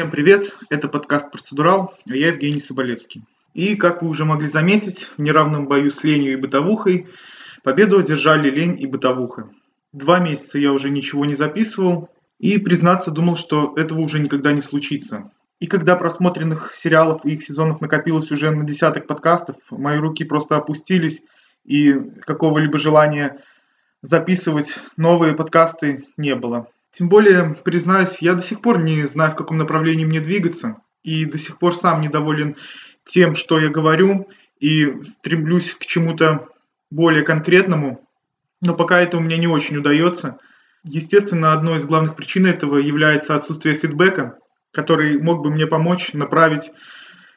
Всем привет, это подкаст «Процедурал», а я Евгений Соболевский. И, как вы уже могли заметить, в неравном бою с ленью и бытовухой победу одержали лень и бытовуха. Два месяца я уже ничего не записывал, и, признаться, думал, что этого уже никогда не случится. И когда просмотренных сериалов и их сезонов накопилось уже на десяток подкастов, мои руки просто опустились, и какого-либо желания записывать новые подкасты не было. Тем более, признаюсь, я до сих пор не знаю, в каком направлении мне двигаться, и до сих пор сам недоволен тем, что я говорю, и стремлюсь к чему-то более конкретному, но пока это у меня не очень удается. Естественно, одной из главных причин этого является отсутствие фидбэка, который мог бы мне помочь направить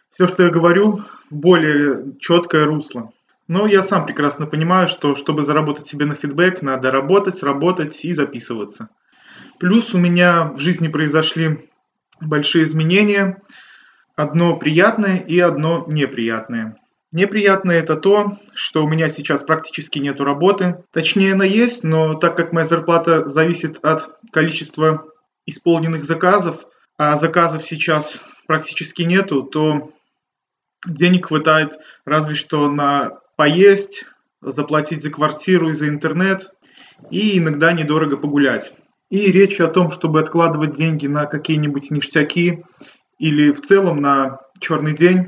все, что я говорю, в более четкое русло. Но я сам прекрасно понимаю, что чтобы заработать себе на фидбэк, надо работать, работать и записываться. Плюс у меня в жизни произошли большие изменения. Одно приятное и одно неприятное. Неприятное это то, что у меня сейчас практически нет работы. Точнее, она есть, но так как моя зарплата зависит от количества исполненных заказов, а заказов сейчас практически нету, то денег хватает разве что на поесть, заплатить за квартиру и за интернет, и иногда недорого погулять. И речь о том, чтобы откладывать деньги на какие-нибудь ништяки или в целом на черный день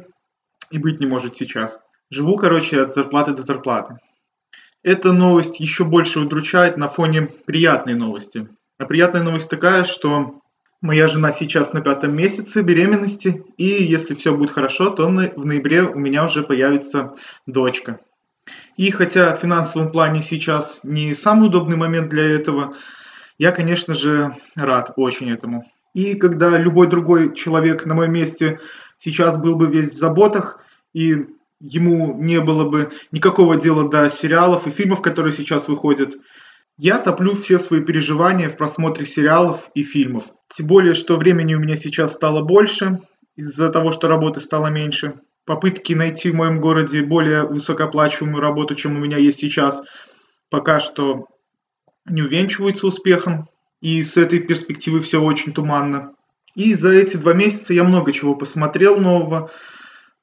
и быть не может сейчас. Живу, короче, от зарплаты до зарплаты. Эта новость еще больше удручает на фоне приятной новости. А приятная новость такая, что моя жена сейчас на пятом месяце беременности, и если все будет хорошо, то в ноябре у меня уже появится дочка. И хотя в финансовом плане сейчас не самый удобный момент для этого, я, конечно же, рад очень этому. И когда любой другой человек на моем месте сейчас был бы весь в заботах, и ему не было бы никакого дела до сериалов и фильмов, которые сейчас выходят, я топлю все свои переживания в просмотре сериалов и фильмов. Тем более, что времени у меня сейчас стало больше, из-за того, что работы стало меньше. Попытки найти в моем городе более высокооплачиваемую работу, чем у меня есть сейчас, пока что не увенчиваются успехом, и с этой перспективы все очень туманно. И за эти два месяца я много чего посмотрел нового,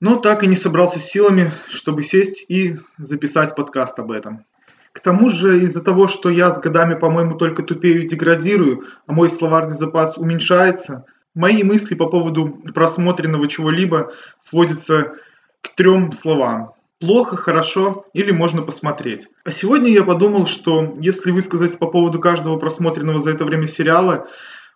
но так и не собрался с силами, чтобы сесть и записать подкаст об этом. К тому же из-за того, что я с годами, по-моему, только тупею и деградирую, а мой словарный запас уменьшается, мои мысли по поводу просмотренного чего-либо сводятся к трем словам плохо, хорошо или можно посмотреть. А сегодня я подумал, что если высказать по поводу каждого просмотренного за это время сериала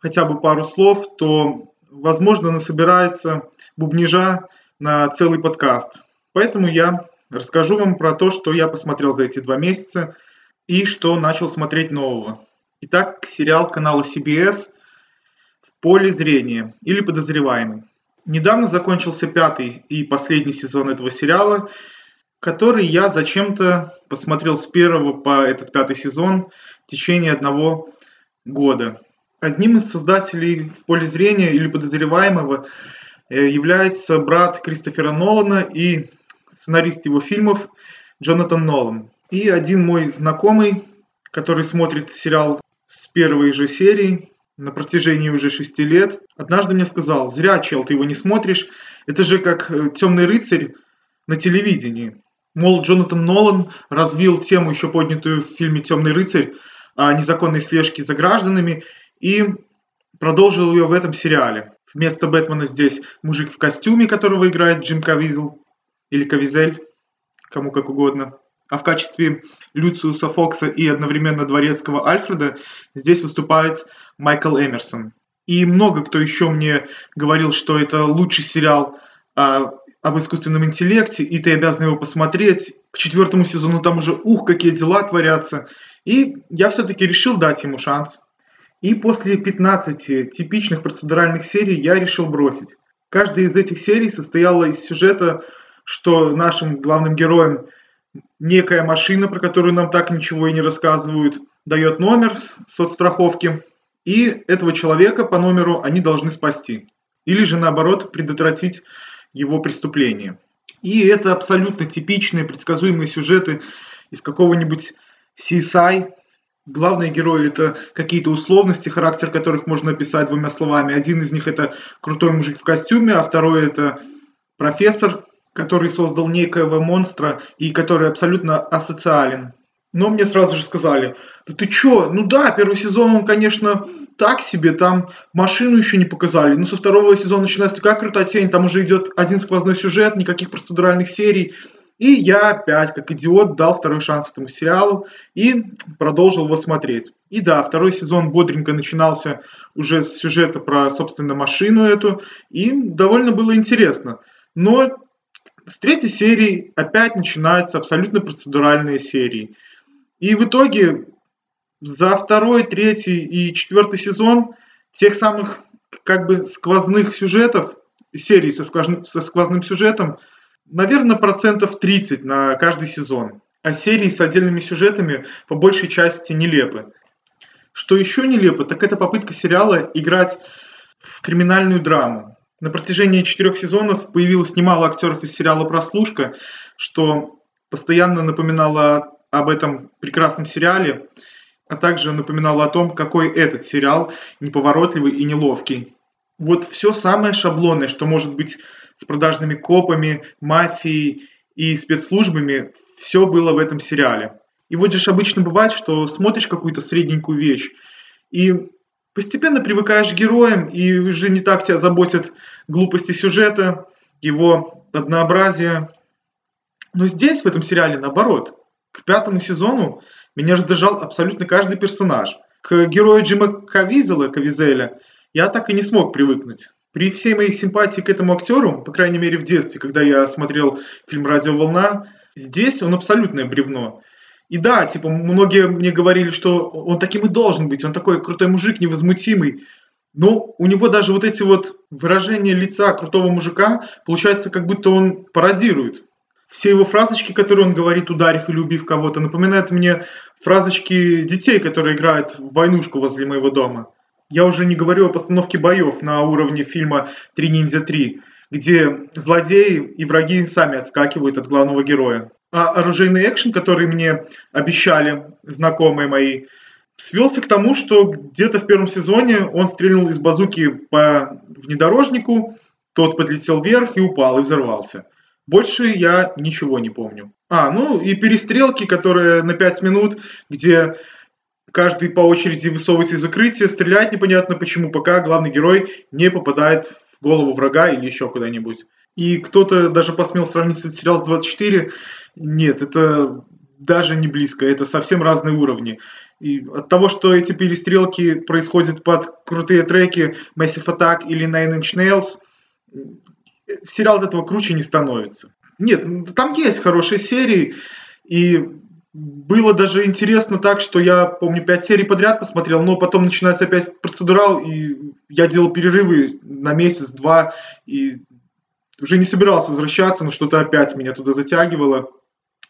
хотя бы пару слов, то, возможно, насобирается бубнижа на целый подкаст. Поэтому я расскажу вам про то, что я посмотрел за эти два месяца и что начал смотреть нового. Итак, сериал канала CBS «В поле зрения» или «Подозреваемый». Недавно закончился пятый и последний сезон этого сериала, который я зачем-то посмотрел с первого по этот пятый сезон в течение одного года. Одним из создателей в поле зрения или подозреваемого э, является брат Кристофера Нолана и сценарист его фильмов Джонатан Нолан. И один мой знакомый, который смотрит сериал с первой же серии на протяжении уже шести лет, однажды мне сказал, зря, чел, ты его не смотришь, это же как э, «Темный рыцарь» на телевидении. Мол, Джонатан Нолан развил тему, еще поднятую в фильме «Темный рыцарь», о незаконной слежке за гражданами, и продолжил ее в этом сериале. Вместо Бэтмена здесь мужик в костюме, которого играет Джим Кавизл, или Кавизель, кому как угодно. А в качестве Люциуса Фокса и одновременно дворецкого Альфреда здесь выступает Майкл Эмерсон. И много кто еще мне говорил, что это лучший сериал а, об искусственном интеллекте, и ты обязан его посмотреть. К четвертому сезону там уже, ух, какие дела творятся. И я все-таки решил дать ему шанс. И после 15 типичных процедуральных серий я решил бросить. Каждая из этих серий состояла из сюжета, что нашим главным героям некая машина, про которую нам так ничего и не рассказывают, дает номер соцстраховки, и этого человека по номеру они должны спасти. Или же наоборот предотвратить его преступления. И это абсолютно типичные предсказуемые сюжеты из какого-нибудь CSI Главные герои это какие-то условности, характер которых можно описать двумя словами. Один из них это крутой мужик в костюме, а второй это профессор, который создал некоего монстра и который абсолютно асоциален. Но мне сразу же сказали, да ты чё, ну да, первый сезон он, конечно, так себе, там машину еще не показали, но со второго сезона начинается такая крутая тень, там уже идет один сквозной сюжет, никаких процедуральных серий, и я опять, как идиот, дал второй шанс этому сериалу и продолжил его смотреть. И да, второй сезон бодренько начинался уже с сюжета про, собственно, машину эту, и довольно было интересно. Но с третьей серии опять начинаются абсолютно процедуральные серии. И в итоге за второй, третий и четвертый сезон тех самых как бы сквозных сюжетов, серий со сквозным, со сквозным сюжетом, наверное, процентов 30 на каждый сезон. А серии с отдельными сюжетами по большей части нелепы. Что еще нелепо, так это попытка сериала играть в криминальную драму. На протяжении четырех сезонов появилось немало актеров из сериала «Прослушка», что постоянно напоминало об этом прекрасном сериале, а также напоминало о том, какой этот сериал неповоротливый и неловкий. Вот все самое шаблонное, что может быть с продажными копами, мафией и спецслужбами, все было в этом сериале. И вот же обычно бывает, что смотришь какую-то средненькую вещь, и постепенно привыкаешь к героям, и уже не так тебя заботят глупости сюжета, его однообразие. Но здесь, в этом сериале, наоборот. К пятому сезону меня раздражал абсолютно каждый персонаж. К герою Джима Кавизела, Кавизеля, я так и не смог привыкнуть. При всей моей симпатии к этому актеру, по крайней мере в детстве, когда я смотрел фильм «Радиоволна», здесь он абсолютное бревно. И да, типа, многие мне говорили, что он таким и должен быть, он такой крутой мужик, невозмутимый. Но у него даже вот эти вот выражения лица крутого мужика, получается, как будто он пародирует. Все его фразочки, которые он говорит, ударив или убив кого-то, напоминают мне фразочки детей, которые играют в войнушку возле моего дома. Я уже не говорю о постановке боев на уровне фильма «Три ниндзя 3», где злодеи и враги сами отскакивают от главного героя. А оружейный экшен, который мне обещали знакомые мои, свелся к тому, что где-то в первом сезоне он стрельнул из базуки по внедорожнику, тот подлетел вверх и упал, и взорвался. Больше я ничего не помню. А, ну и перестрелки, которые на 5 минут, где каждый по очереди высовывается из укрытия, стреляет непонятно почему, пока главный герой не попадает в голову врага или еще куда-нибудь. И кто-то даже посмел сравнить этот сериал с 24. Нет, это даже не близко, это совсем разные уровни. И от того, что эти перестрелки происходят под крутые треки Massive Attack или Nine Inch Nails, сериал от этого круче не становится. Нет, там есть хорошие серии, и было даже интересно так, что я, помню, пять серий подряд посмотрел, но потом начинается опять процедурал, и я делал перерывы на месяц-два, и уже не собирался возвращаться, но что-то опять меня туда затягивало.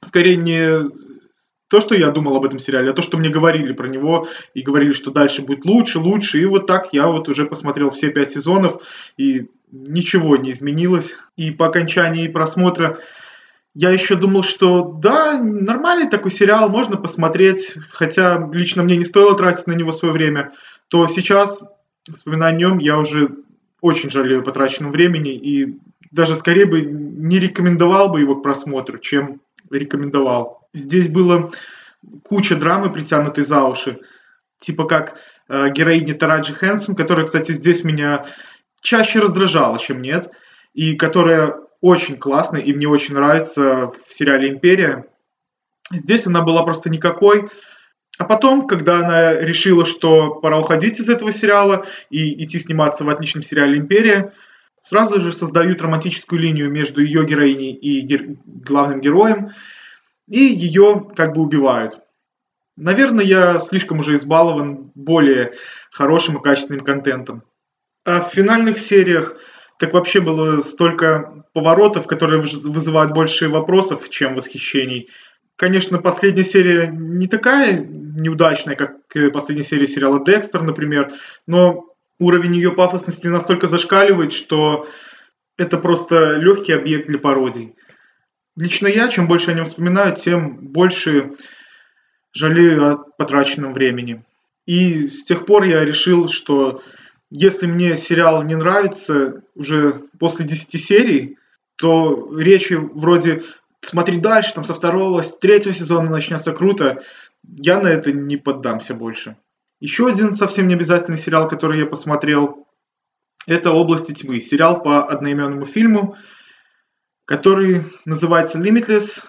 Скорее не то, что я думал об этом сериале, а то, что мне говорили про него, и говорили, что дальше будет лучше, лучше, и вот так я вот уже посмотрел все пять сезонов, и ничего не изменилось. И по окончании просмотра я еще думал, что да, нормальный такой сериал, можно посмотреть, хотя лично мне не стоило тратить на него свое время, то сейчас, вспоминая о нем, я уже очень жалею потраченного времени и даже скорее бы не рекомендовал бы его к просмотру, чем рекомендовал. Здесь было куча драмы, притянутой за уши, типа как э, героиня Тараджи Хэнсон, которая, кстати, здесь меня чаще раздражала, чем нет, и которая очень классная и мне очень нравится в сериале «Империя». Здесь она была просто никакой. А потом, когда она решила, что пора уходить из этого сериала и идти сниматься в отличном сериале «Империя», сразу же создают романтическую линию между ее героиней и гер... главным героем, и ее как бы убивают. Наверное, я слишком уже избалован более хорошим и качественным контентом. А в финальных сериях так вообще было столько поворотов, которые вызывают больше вопросов, чем восхищений. Конечно, последняя серия не такая неудачная, как последняя серия сериала «Декстер», например, но уровень ее пафосности настолько зашкаливает, что это просто легкий объект для пародий. Лично я, чем больше о нем вспоминаю, тем больше жалею о потраченном времени. И с тех пор я решил, что если мне сериал не нравится уже после 10 серий, то речи вроде «смотри дальше, там со второго, с третьего сезона начнется круто», я на это не поддамся больше. Еще один совсем не обязательный сериал, который я посмотрел, это «Области тьмы». Сериал по одноименному фильму, который называется «Limitless»,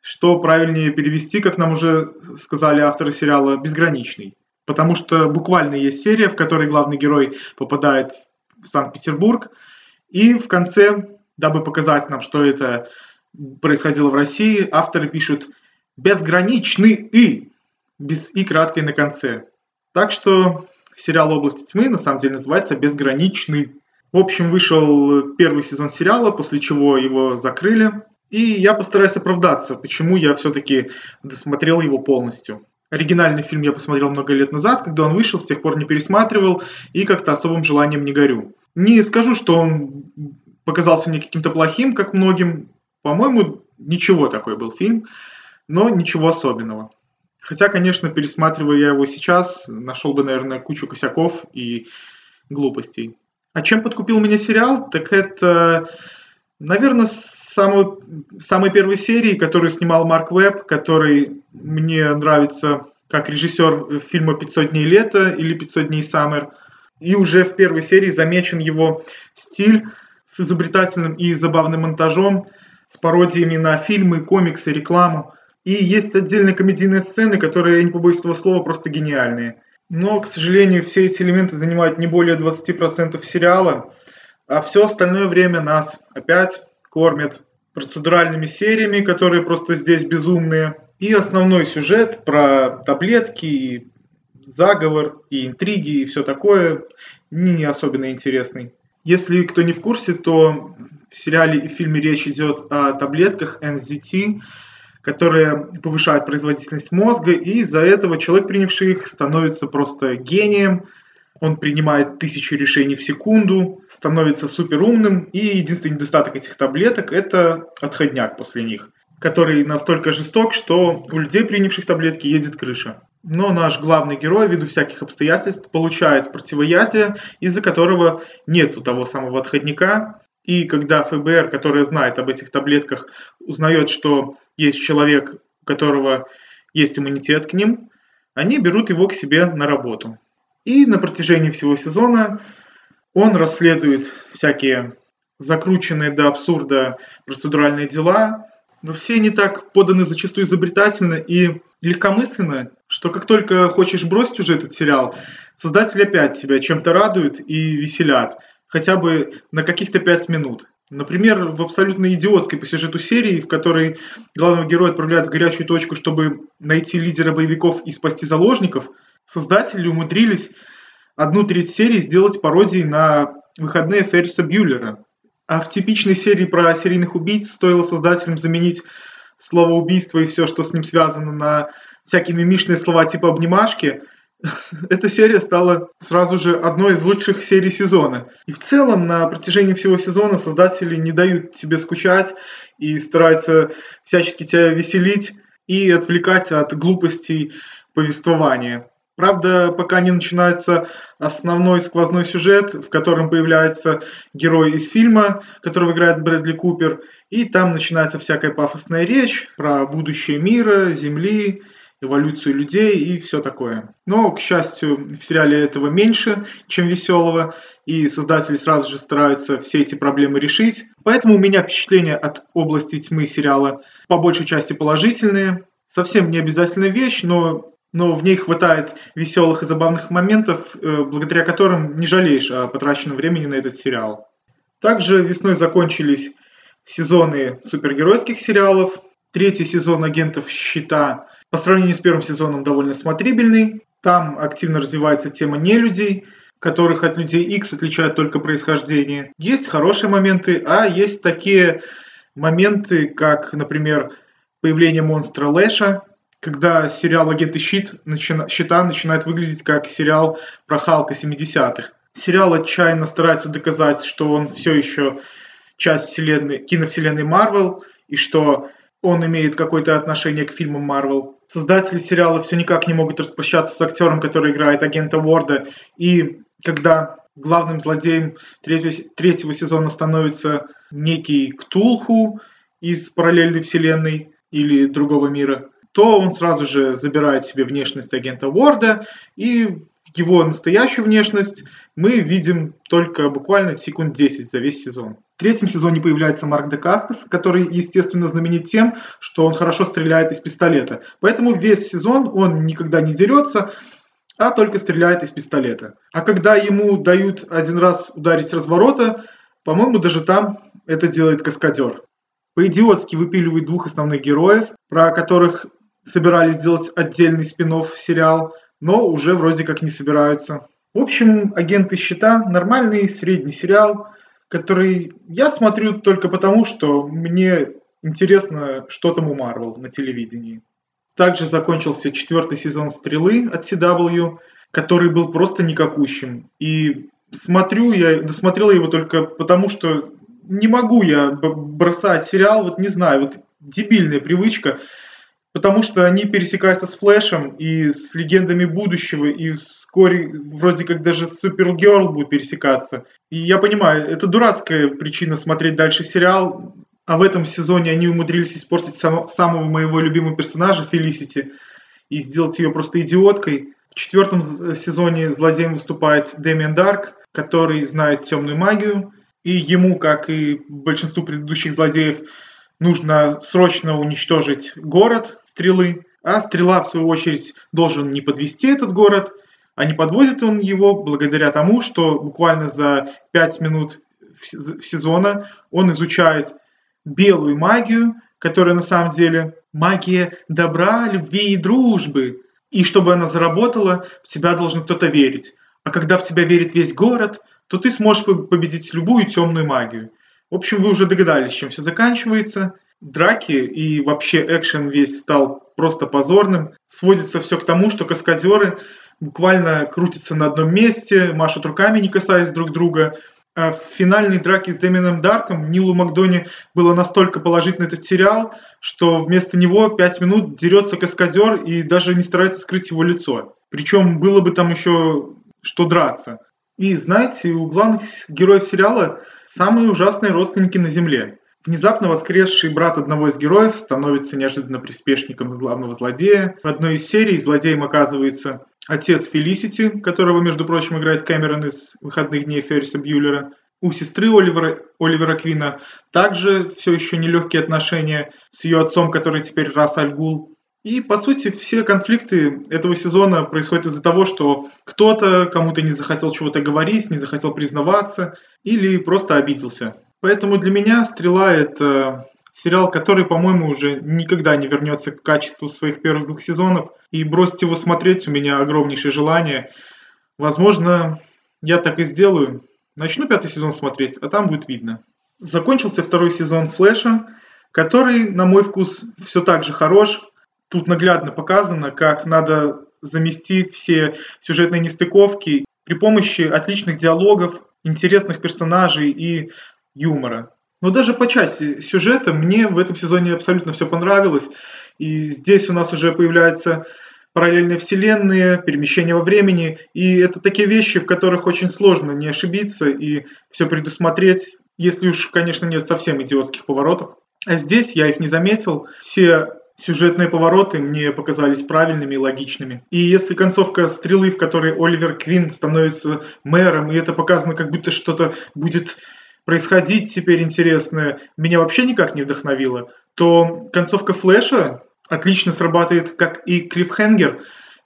что правильнее перевести, как нам уже сказали авторы сериала, «Безграничный». Потому что буквально есть серия, в которой главный герой попадает в Санкт-Петербург, и в конце, дабы показать нам, что это происходило в России, авторы пишут «безграничный и», без «и» краткой на конце. Так что сериал «Области тьмы» на самом деле называется «Безграничный». В общем, вышел первый сезон сериала, после чего его закрыли. И я постараюсь оправдаться, почему я все-таки досмотрел его полностью. Оригинальный фильм я посмотрел много лет назад, когда он вышел, с тех пор не пересматривал и как-то особым желанием не горю. Не скажу, что он показался мне каким-то плохим, как многим. По-моему, ничего такой был фильм, но ничего особенного. Хотя, конечно, пересматривая я его сейчас, нашел бы, наверное, кучу косяков и глупостей. А чем подкупил меня сериал? Так это, наверное, самой, самой первой серии, которую снимал Марк Веб, который мне нравится как режиссер фильма «500 дней лета» или «500 дней Саммер». И уже в первой серии замечен его стиль с изобретательным и забавным монтажом, с пародиями на фильмы, комиксы, рекламу. И есть отдельные комедийные сцены, которые, я не побоюсь этого слова, просто гениальные. Но, к сожалению, все эти элементы занимают не более 20% сериала, а все остальное время нас опять кормят процедуральными сериями, которые просто здесь безумные. И основной сюжет про таблетки, и заговор, и интриги, и все такое не особенно интересный. Если кто не в курсе, то в сериале и фильме речь идет о таблетках NZT, которые повышают производительность мозга, и из-за этого человек, принявший их, становится просто гением, он принимает тысячу решений в секунду, становится супер умным, и единственный недостаток этих таблеток – это отходняк после них, который настолько жесток, что у людей, принявших таблетки, едет крыша. Но наш главный герой, ввиду всяких обстоятельств, получает противоядие, из-за которого нет того самого отходника, и когда ФБР, которое знает об этих таблетках, узнает, что есть человек, у которого есть иммунитет к ним, они берут его к себе на работу. И на протяжении всего сезона он расследует всякие закрученные до абсурда процедуральные дела, но все они так поданы зачастую изобретательно и легкомысленно, что как только хочешь бросить уже этот сериал, создатели опять тебя чем-то радуют и веселят – хотя бы на каких-то пять минут. Например, в абсолютно идиотской по сюжету серии, в которой главного героя отправляют в горячую точку, чтобы найти лидера боевиков и спасти заложников, создатели умудрились одну треть серии сделать пародией на выходные Ферриса Бьюлера. А в типичной серии про серийных убийц стоило создателям заменить слово убийство и все, что с ним связано, на всякие мимишные слова типа обнимашки – эта серия стала сразу же одной из лучших серий сезона. И в целом на протяжении всего сезона создатели не дают тебе скучать и стараются всячески тебя веселить и отвлекать от глупостей повествования. Правда, пока не начинается основной сквозной сюжет, в котором появляется герой из фильма, которого играет Брэдли Купер, и там начинается всякая пафосная речь про будущее мира, Земли, эволюцию людей и все такое. Но, к счастью, в сериале этого меньше, чем веселого, и создатели сразу же стараются все эти проблемы решить. Поэтому у меня впечатления от области тьмы сериала по большей части положительные. Совсем не обязательная вещь, но но в ней хватает веселых и забавных моментов, э, благодаря которым не жалеешь о потраченном времени на этот сериал. Также весной закончились сезоны супергеройских сериалов. Третий сезон «Агентов Щита» по сравнению с первым сезоном довольно смотрибельный. Там активно развивается тема нелюдей, которых от людей X отличает только происхождение. Есть хорошие моменты, а есть такие моменты, как, например, появление монстра Лэша, когда сериал «Агенты Щит» начина, Щита начинает выглядеть как сериал про Халка 70-х. Сериал отчаянно старается доказать, что он все еще часть вселенной, киновселенной Марвел, и что он имеет какое-то отношение к фильмам Марвел. создатели сериала все никак не могут распрощаться с актером, который играет агента Уорда. И когда главным злодеем третьего, третьего сезона становится некий Ктулху из параллельной вселенной или другого мира, то он сразу же забирает себе внешность агента Уорда, и его настоящую внешность мы видим только буквально секунд 10 за весь сезон. В третьем сезоне появляется Марк де Каскас, который, естественно, знаменит тем, что он хорошо стреляет из пистолета. Поэтому весь сезон он никогда не дерется, а только стреляет из пистолета. А когда ему дают один раз ударить с разворота, по-моему, даже там это делает каскадер. По-идиотски выпиливают двух основных героев, про которых собирались сделать отдельный спин сериал, но уже вроде как не собираются. В общем, «Агенты щита» – нормальный средний сериал, который я смотрю только потому, что мне интересно, что там у Марвел на телевидении. Также закончился четвертый сезон «Стрелы» от CW, который был просто никакущим. И смотрю я, досмотрел его только потому, что не могу я бросать сериал, вот не знаю, вот дебильная привычка, потому что они пересекаются с Флэшем и с легендами будущего, и вскоре вроде как даже Супергерл будет пересекаться. И я понимаю, это дурацкая причина смотреть дальше сериал, а в этом сезоне они умудрились испортить сам, самого моего любимого персонажа, Фелисити, и сделать ее просто идиоткой. В четвертом сезоне злодеем выступает Дэмиан Дарк, который знает темную магию, и ему, как и большинству предыдущих злодеев, нужно срочно уничтожить город стрелы, а стрела, в свою очередь, должен не подвести этот город, а не подводит он его благодаря тому, что буквально за 5 минут сезона он изучает белую магию, которая на самом деле магия добра, любви и дружбы. И чтобы она заработала, в себя должен кто-то верить. А когда в тебя верит весь город, то ты сможешь победить любую темную магию. В общем, вы уже догадались, чем все заканчивается. Драки и вообще экшен весь стал просто позорным. Сводится все к тому, что каскадеры буквально крутятся на одном месте, машут руками, не касаясь друг друга – а в финальной драке с Дэмином Дарком Нилу Макдони было настолько положить на этот сериал, что вместо него пять минут дерется каскадер и даже не старается скрыть его лицо. Причем было бы там еще что драться. И знаете, у главных героев сериала самые ужасные родственники на Земле. Внезапно воскресший брат одного из героев становится неожиданно приспешником главного злодея. В одной из серий злодеем оказывается отец Фелисити, которого, между прочим, играет Кэмерон из «Выходных дней» Ферриса Бьюлера. У сестры Оливера, Оливера Квина также все еще нелегкие отношения с ее отцом, который теперь Рас Альгул. И, по сути, все конфликты этого сезона происходят из-за того, что кто-то кому-то не захотел чего-то говорить, не захотел признаваться или просто обиделся. Поэтому для меня «Стрела» — это сериал, который, по-моему, уже никогда не вернется к качеству своих первых двух сезонов. И бросить его смотреть у меня огромнейшее желание. Возможно, я так и сделаю. Начну пятый сезон смотреть, а там будет видно. Закончился второй сезон «Флэша», который, на мой вкус, все так же хорош. Тут наглядно показано, как надо замести все сюжетные нестыковки при помощи отличных диалогов, интересных персонажей и юмора. Но даже по части сюжета мне в этом сезоне абсолютно все понравилось. И здесь у нас уже появляются параллельные вселенные, перемещение во времени. И это такие вещи, в которых очень сложно не ошибиться и все предусмотреть, если уж, конечно, нет совсем идиотских поворотов. А здесь я их не заметил. Все сюжетные повороты мне показались правильными и логичными. И если концовка стрелы, в которой Оливер Квин становится мэром, и это показано, как будто что-то будет происходить теперь интересное, меня вообще никак не вдохновило, то концовка Флэша отлично срабатывает как и клиффхенгер,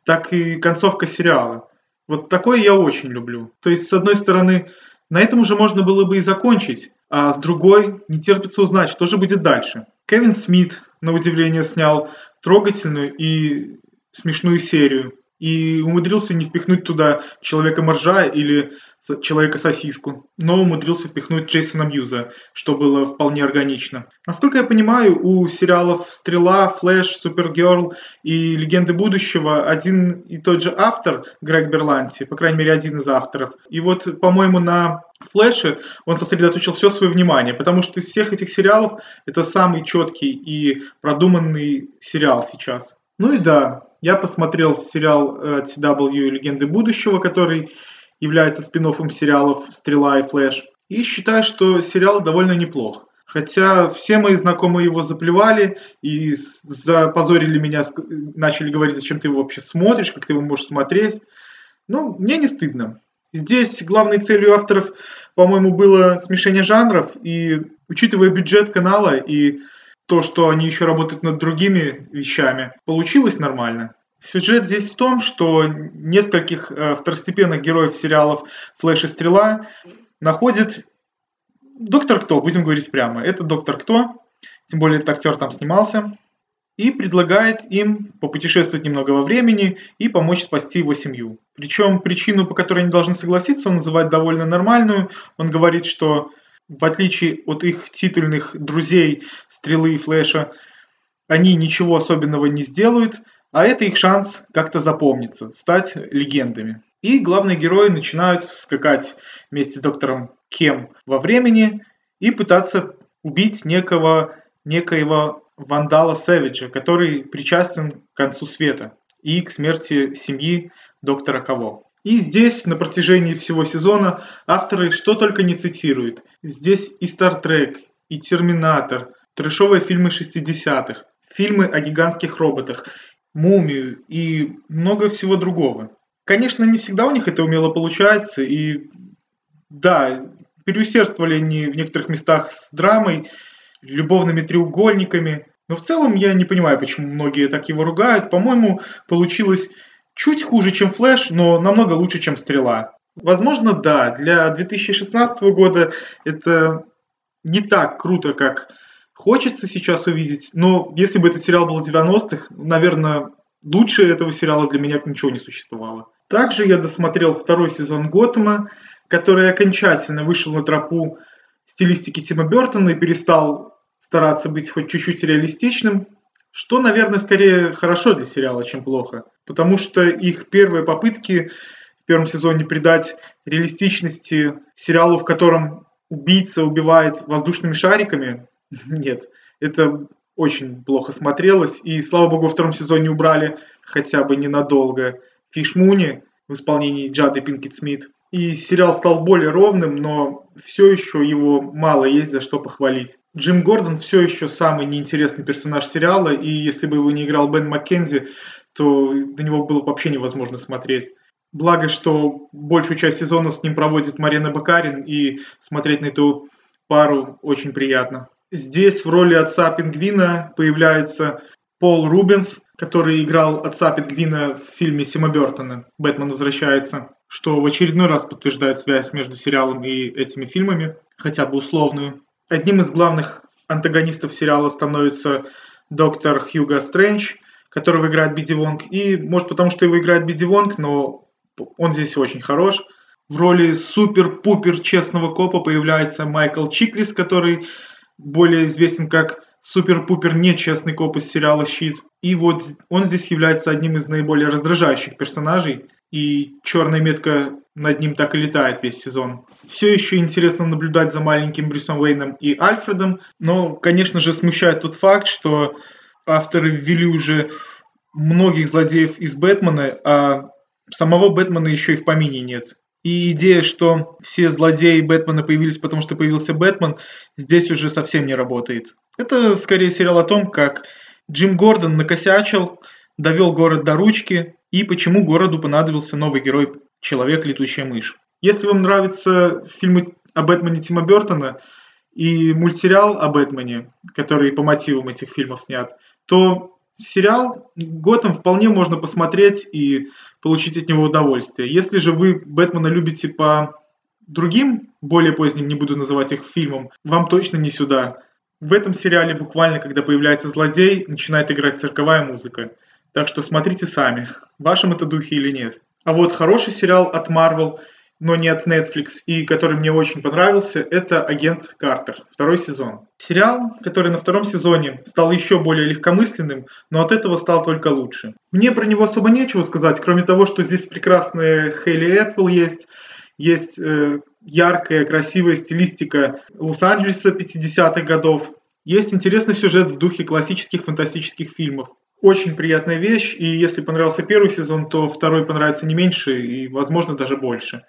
так и концовка сериала. Вот такое я очень люблю. То есть, с одной стороны, на этом уже можно было бы и закончить, а с другой, не терпится узнать, что же будет дальше. Кевин Смит, на удивление, снял трогательную и смешную серию. И умудрился не впихнуть туда Человека-моржа или Человека-сосиску, но умудрился впихнуть Джейсона Мьюза, что было вполне органично. Насколько я понимаю, у сериалов «Стрела», «Флэш», «Супергерл» и «Легенды будущего» один и тот же автор, Грег Берланти, по крайней мере, один из авторов. И вот, по-моему, на Флэше он сосредоточил все свое внимание, потому что из всех этих сериалов это самый четкий и продуманный сериал сейчас. Ну и да, я посмотрел сериал от CW «Легенды будущего», который является спин сериалов «Стрела» и «Флэш». И считаю, что сериал довольно неплох. Хотя все мои знакомые его заплевали и запозорили меня, начали говорить, зачем ты его вообще смотришь, как ты его можешь смотреть. Ну, мне не стыдно. Здесь главной целью авторов, по-моему, было смешение жанров, и учитывая бюджет канала и то, что они еще работают над другими вещами, получилось нормально. Сюжет здесь в том, что нескольких э, второстепенных героев сериалов «Флэш» и «Стрела» находит Доктор Кто, будем говорить прямо. Это Доктор Кто, тем более этот актер там снимался, и предлагает им попутешествовать немного во времени и помочь спасти его семью. Причем причину, по которой они должны согласиться, он называет довольно нормальную. Он говорит, что в отличие от их титульных друзей Стрелы и Флэша, они ничего особенного не сделают, а это их шанс как-то запомниться, стать легендами. И главные герои начинают скакать вместе с доктором Кем во времени и пытаться убить некого, некоего вандала Сэвиджа, который причастен к концу света и к смерти семьи доктора Кого. И здесь на протяжении всего сезона авторы что только не цитируют. Здесь и Star Trek, и Терминатор, трэшовые фильмы 60-х, фильмы о гигантских роботах, Мумию и много всего другого. Конечно, не всегда у них это умело получается, и да, переусердствовали они в некоторых местах с драмой, любовными треугольниками, но в целом я не понимаю, почему многие так его ругают. По-моему, получилось чуть хуже, чем Флэш, но намного лучше, чем Стрела. Возможно, да, для 2016 года это не так круто, как хочется сейчас увидеть, но если бы этот сериал был 90-х, наверное, лучше этого сериала для меня ничего не существовало. Также я досмотрел второй сезон Готэма, который окончательно вышел на тропу стилистики Тима Бертона и перестал стараться быть хоть чуть-чуть реалистичным, что, наверное, скорее хорошо для сериала, чем плохо. Потому что их первые попытки в первом сезоне придать реалистичности сериалу, в котором убийца убивает воздушными шариками, нет, это очень плохо смотрелось. И, слава богу, во втором сезоне убрали хотя бы ненадолго Фиш Муни в исполнении Джады Пинкет Смит. И сериал стал более ровным, но все еще его мало есть за что похвалить. Джим Гордон все еще самый неинтересный персонаж сериала, и если бы его не играл Бен Маккензи, то на него было вообще невозможно смотреть. Благо, что большую часть сезона с ним проводит Марина Бакарин, и смотреть на эту пару очень приятно. Здесь в роли отца Пингвина появляется Пол Рубенс, который играл отца Пингвина в фильме Сима Бертона «Бэтмен возвращается», что в очередной раз подтверждает связь между сериалом и этими фильмами, хотя бы условную. Одним из главных антагонистов сериала становится доктор Хьюго Стрэндж, которого играет Биди Вонг. И, может, потому что его играет Биди Вонг, но он здесь очень хорош. В роли супер-пупер честного копа появляется Майкл Чиклис, который более известен как супер-пупер нечестный коп из сериала «Щит». И вот он здесь является одним из наиболее раздражающих персонажей, и черная метка над ним так и летает весь сезон. Все еще интересно наблюдать за маленьким Брюсом Уэйном и Альфредом, но, конечно же, смущает тот факт, что авторы ввели уже многих злодеев из Бэтмена, а самого Бэтмена еще и в помине нет. И идея, что все злодеи Бэтмена появились, потому что появился Бэтмен, здесь уже совсем не работает. Это скорее сериал о том, как Джим Гордон накосячил, довел город до ручки, и почему городу понадобился новый герой Человек-летучая мышь. Если вам нравятся фильмы о Бэтмене Тима Бертона и мультсериал о Бэтмене, который по мотивам этих фильмов снят, то сериал Готэм вполне можно посмотреть и получить от него удовольствие. Если же вы Бэтмена любите по другим, более поздним, не буду называть их фильмом, вам точно не сюда. В этом сериале буквально, когда появляется злодей, начинает играть цирковая музыка. Так что смотрите сами, в вашем это духе или нет. А вот хороший сериал от Marvel, но не от Netflix, и который мне очень понравился, это «Агент Картер», второй сезон. Сериал, который на втором сезоне стал еще более легкомысленным, но от этого стал только лучше. Мне про него особо нечего сказать, кроме того, что здесь прекрасная Хейли Этвелл есть, есть э, яркая, красивая стилистика Лос-Анджелеса 50-х годов, есть интересный сюжет в духе классических фантастических фильмов. очень приятная вещь, и если понравился первый сезон, то второй понравится не меньше и, возможно, даже больше.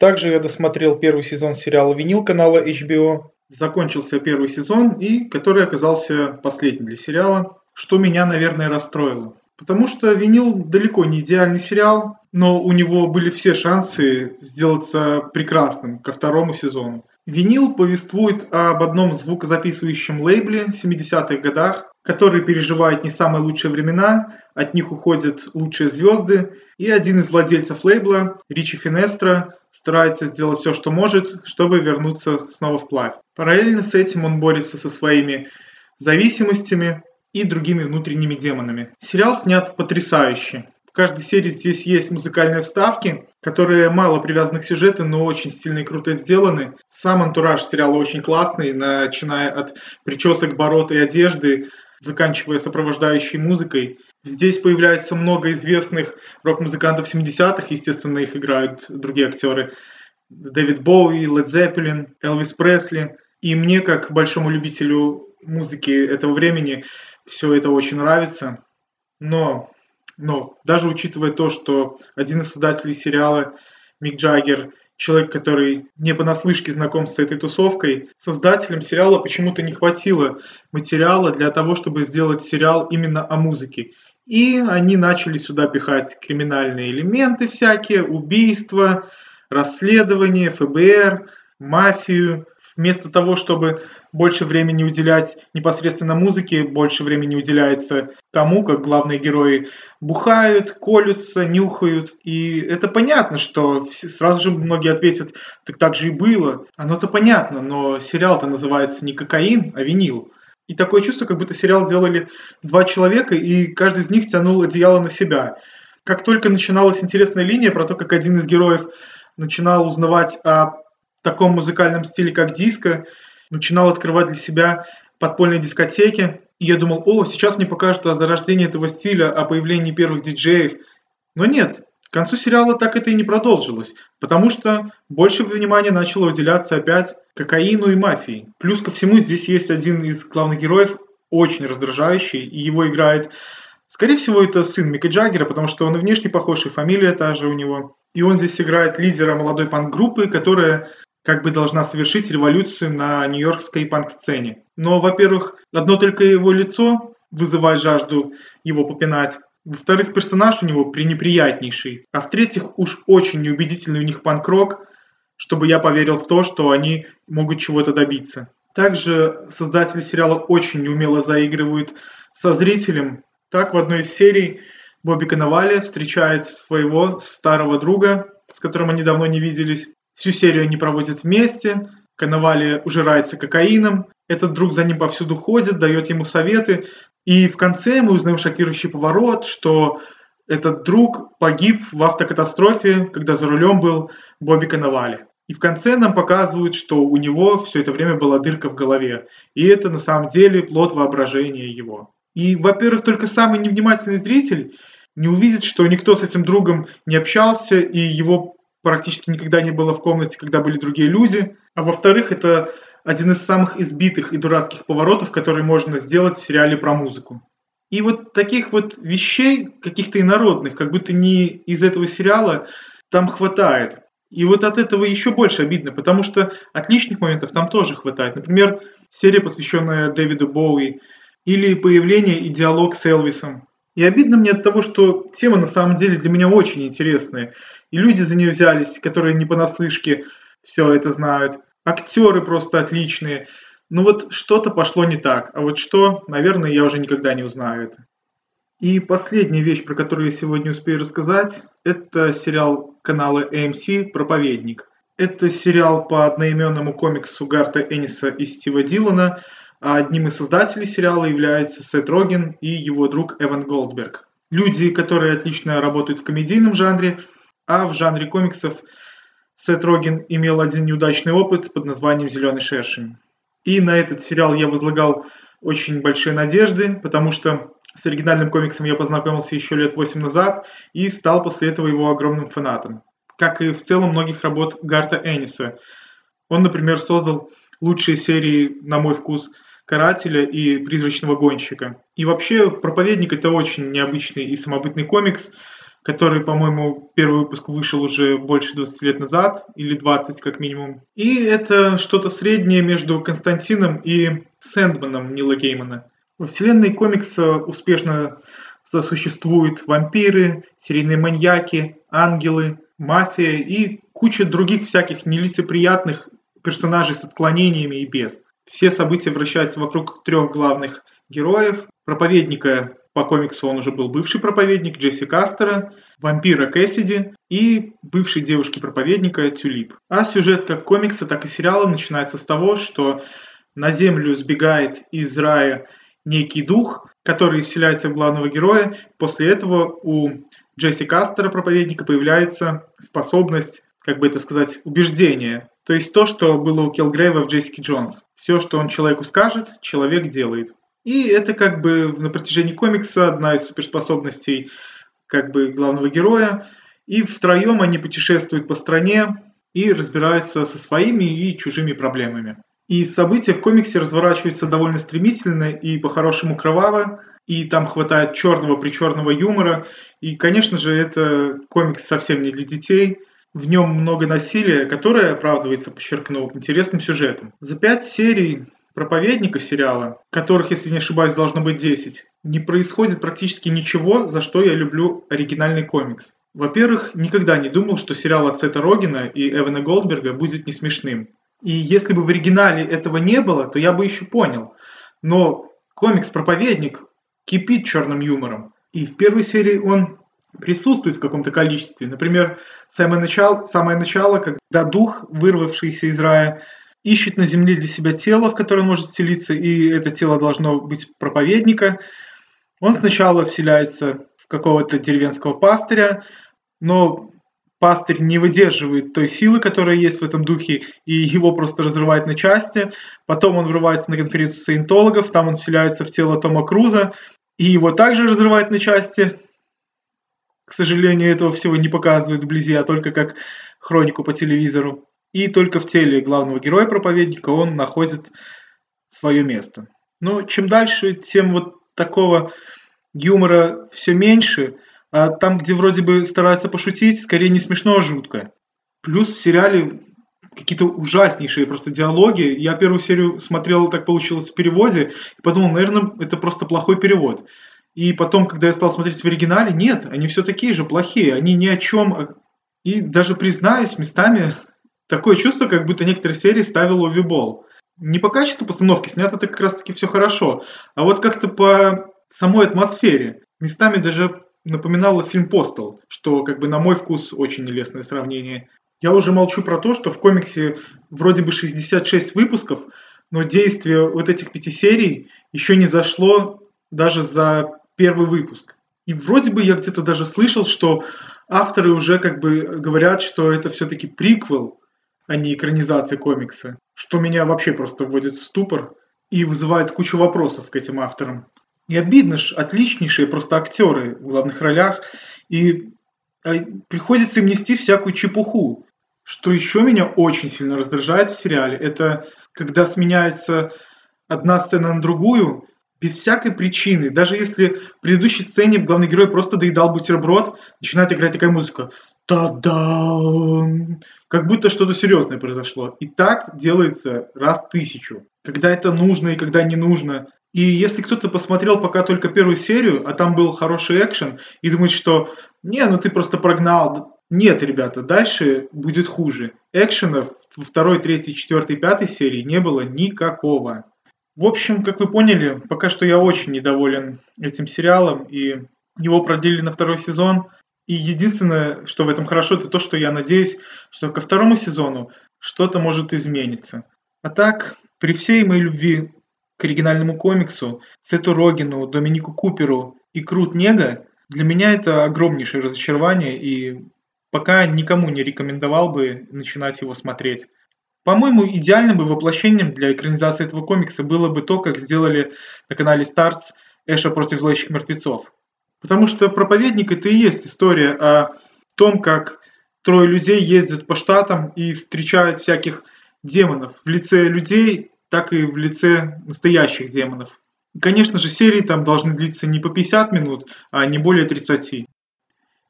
Также я досмотрел первый сезон сериала «Винил» канала HBO. Закончился первый сезон, и который оказался последним для сериала, что меня, наверное, расстроило. Потому что «Винил» далеко не идеальный сериал, но у него были все шансы сделаться прекрасным ко второму сезону. «Винил» повествует об одном звукозаписывающем лейбле в 70-х годах, который переживает не самые лучшие времена, от них уходят лучшие звезды, и один из владельцев лейбла, Ричи Финестро, старается сделать все, что может, чтобы вернуться снова в плавь. Параллельно с этим он борется со своими зависимостями и другими внутренними демонами. Сериал снят потрясающе. В каждой серии здесь есть музыкальные вставки, которые мало привязаны к сюжету, но очень сильно и круто сделаны. Сам антураж сериала очень классный, начиная от причесок, бород и одежды, заканчивая сопровождающей музыкой. Здесь появляется много известных рок-музыкантов 70-х, естественно, их играют другие актеры. Дэвид Боуи, Лед Зеппелин, Элвис Пресли. И мне, как большому любителю музыки этого времени, все это очень нравится. Но, но даже учитывая то, что один из создателей сериала, Мик Джаггер, человек, который не понаслышке знаком с этой тусовкой, создателям сериала почему-то не хватило материала для того, чтобы сделать сериал именно о музыке. И они начали сюда пихать криминальные элементы всякие, убийства, расследования, ФБР, мафию. Вместо того, чтобы больше времени уделять непосредственно музыке, больше времени уделяется тому, как главные герои бухают, колются, нюхают. И это понятно, что сразу же многие ответят, так так же и было. Оно-то понятно, но сериал-то называется не кокаин, а винил. И такое чувство, как будто сериал делали два человека, и каждый из них тянул одеяло на себя. Как только начиналась интересная линия про то, как один из героев начинал узнавать о таком музыкальном стиле, как диско, начинал открывать для себя подпольные дискотеки. И я думал, о, сейчас мне покажут о зарождении этого стиля, о появлении первых диджеев. Но нет, к концу сериала так это и не продолжилось, потому что больше внимания начало уделяться опять кокаину и мафии. Плюс ко всему здесь есть один из главных героев, очень раздражающий, и его играет, скорее всего, это сын Мика Джаггера, потому что он и внешне похож, и фамилия та же у него. И он здесь играет лидера молодой панк-группы, которая как бы должна совершить революцию на нью-йоркской панк-сцене. Но, во-первых, одно только его лицо вызывает жажду его попинать, во-вторых, персонаж у него пренеприятнейший. А в-третьих, уж очень неубедительный у них панк-рок, чтобы я поверил в то, что они могут чего-то добиться. Также создатели сериала очень неумело заигрывают со зрителем. Так, в одной из серий Бобби Коновали встречает своего старого друга, с которым они давно не виделись. Всю серию они проводят вместе. Коновали ужирается кокаином. Этот друг за ним повсюду ходит, дает ему советы, и в конце мы узнаем шокирующий поворот, что этот друг погиб в автокатастрофе, когда за рулем был Бобби Коновали. И в конце нам показывают, что у него все это время была дырка в голове. И это на самом деле плод воображения его. И, во-первых, только самый невнимательный зритель не увидит, что никто с этим другом не общался, и его практически никогда не было в комнате, когда были другие люди. А во-вторых, это один из самых избитых и дурацких поворотов, которые можно сделать в сериале про музыку. И вот таких вот вещей, каких-то инородных, как будто не из этого сериала, там хватает. И вот от этого еще больше обидно, потому что отличных моментов там тоже хватает. Например, серия, посвященная Дэвиду Боуи, или появление и диалог с Элвисом. И обидно мне от того, что тема на самом деле для меня очень интересная. И люди за нее взялись, которые не понаслышке все это знают актеры просто отличные. Ну вот что-то пошло не так. А вот что, наверное, я уже никогда не узнаю это. И последняя вещь, про которую я сегодня успею рассказать, это сериал канала AMC «Проповедник». Это сериал по одноименному комиксу Гарта Энниса и Стива Дилана, а одним из создателей сериала является Сет Роген и его друг Эван Голдберг. Люди, которые отлично работают в комедийном жанре, а в жанре комиксов – Сет Роген имел один неудачный опыт под названием «Зеленый шершень». И на этот сериал я возлагал очень большие надежды, потому что с оригинальным комиксом я познакомился еще лет 8 назад и стал после этого его огромным фанатом. Как и в целом многих работ Гарта Энниса. Он, например, создал лучшие серии, на мой вкус, карателя и призрачного гонщика. И вообще «Проповедник» — это очень необычный и самобытный комикс, который, по-моему, первый выпуск вышел уже больше 20 лет назад, или 20 как минимум. И это что-то среднее между Константином и Сэндманом Нила Геймана. Во вселенной комикса успешно сосуществуют вампиры, серийные маньяки, ангелы, мафия и куча других всяких нелицеприятных персонажей с отклонениями и без. Все события вращаются вокруг трех главных героев. Проповедника по комиксу он уже был бывший проповедник Джесси Кастера, вампира Кэссиди и бывшей девушки-проповедника Тюлип. А сюжет как комикса, так и сериала начинается с того, что на Землю сбегает из рая некий дух, который вселяется в главного героя. После этого у Джесси Кастера, проповедника, появляется способность, как бы это сказать, убеждения. То есть то, что было у Келгрейва в Джессике Джонс. Все, что он человеку скажет, человек делает. И это как бы на протяжении комикса одна из суперспособностей как бы главного героя. И втроем они путешествуют по стране и разбираются со своими и чужими проблемами. И события в комиксе разворачиваются довольно стремительно и по-хорошему кроваво, и там хватает черного причерного юмора. И, конечно же, это комикс совсем не для детей. В нем много насилия, которое оправдывается, подчеркну, интересным сюжетом. За пять серий проповедника сериала, которых, если не ошибаюсь, должно быть 10, не происходит практически ничего, за что я люблю оригинальный комикс. Во-первых, никогда не думал, что сериал от Сета Рогина и Эвана Голдберга будет не смешным. И если бы в оригинале этого не было, то я бы еще понял. Но комикс-проповедник кипит черным юмором. И в первой серии он присутствует в каком-то количестве. Например, самое начало, самое начало, когда дух, вырвавшийся из рая, ищет на земле для себя тело, в которое он может вселиться, и это тело должно быть проповедника. Он сначала вселяется в какого-то деревенского пастыря, но пастырь не выдерживает той силы, которая есть в этом духе, и его просто разрывает на части. Потом он врывается на конференцию саентологов, там он вселяется в тело Тома Круза, и его также разрывает на части. К сожалению, этого всего не показывают вблизи, а только как хронику по телевизору. И только в теле главного героя-проповедника он находит свое место. Но чем дальше, тем вот такого юмора все меньше – а там, где вроде бы стараются пошутить, скорее не смешно, а жутко. Плюс в сериале какие-то ужаснейшие просто диалоги. Я первую серию смотрел, так получилось в переводе, и подумал, наверное, это просто плохой перевод. И потом, когда я стал смотреть в оригинале, нет, они все такие же плохие, они ни о чем. А, и даже признаюсь, местами такое чувство, как будто некоторые серии ставил Увибол. Не по качеству постановки снято это как раз-таки все хорошо, а вот как-то по самой атмосфере. Местами даже напоминало фильм «Постол», что, как бы, на мой вкус, очень нелестное сравнение. Я уже молчу про то, что в комиксе вроде бы 66 выпусков, но действие вот этих пяти серий еще не зашло даже за первый выпуск. И вроде бы я где-то даже слышал, что авторы уже как бы говорят, что это все-таки приквел, а не экранизация комикса, что меня вообще просто вводит в ступор и вызывает кучу вопросов к этим авторам. И обидно ж, отличнейшие просто актеры в главных ролях. И а, приходится им нести всякую чепуху. Что еще меня очень сильно раздражает в сериале, это когда сменяется одна сцена на другую, без всякой причины. Даже если в предыдущей сцене главный герой просто доедал бутерброд, начинает играть такая музыка. Та-дам! Как будто что-то серьезное произошло. И так делается раз тысячу. Когда это нужно и когда не нужно. И если кто-то посмотрел пока только первую серию, а там был хороший экшен, и думает, что «не, ну ты просто прогнал». Нет, ребята, дальше будет хуже. Экшена во второй, третьей, четвертой, пятой серии не было никакого. В общем, как вы поняли, пока что я очень недоволен этим сериалом, и его продлили на второй сезон. И единственное, что в этом хорошо, это то, что я надеюсь, что ко второму сезону что-то может измениться. А так, при всей моей любви к оригинальному комиксу, Сету Рогину, Доминику Куперу и Крут Нега, для меня это огромнейшее разочарование, и пока никому не рекомендовал бы начинать его смотреть. По-моему, идеальным бы воплощением для экранизации этого комикса было бы то, как сделали на канале Старс Эша против зловещих мертвецов. Потому что «Проповедник» — это и есть история о том, как трое людей ездят по штатам и встречают всяких демонов в лице людей, так и в лице настоящих демонов. Конечно же, серии там должны длиться не по 50 минут, а не более 30.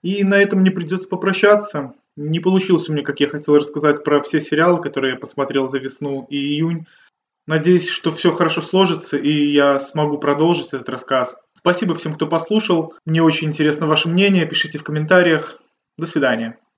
И на этом мне придется попрощаться. Не получилось у меня, как я хотел рассказать про все сериалы, которые я посмотрел за весну и июнь. Надеюсь, что все хорошо сложится, и я смогу продолжить этот рассказ. Спасибо всем, кто послушал. Мне очень интересно ваше мнение. Пишите в комментариях. До свидания.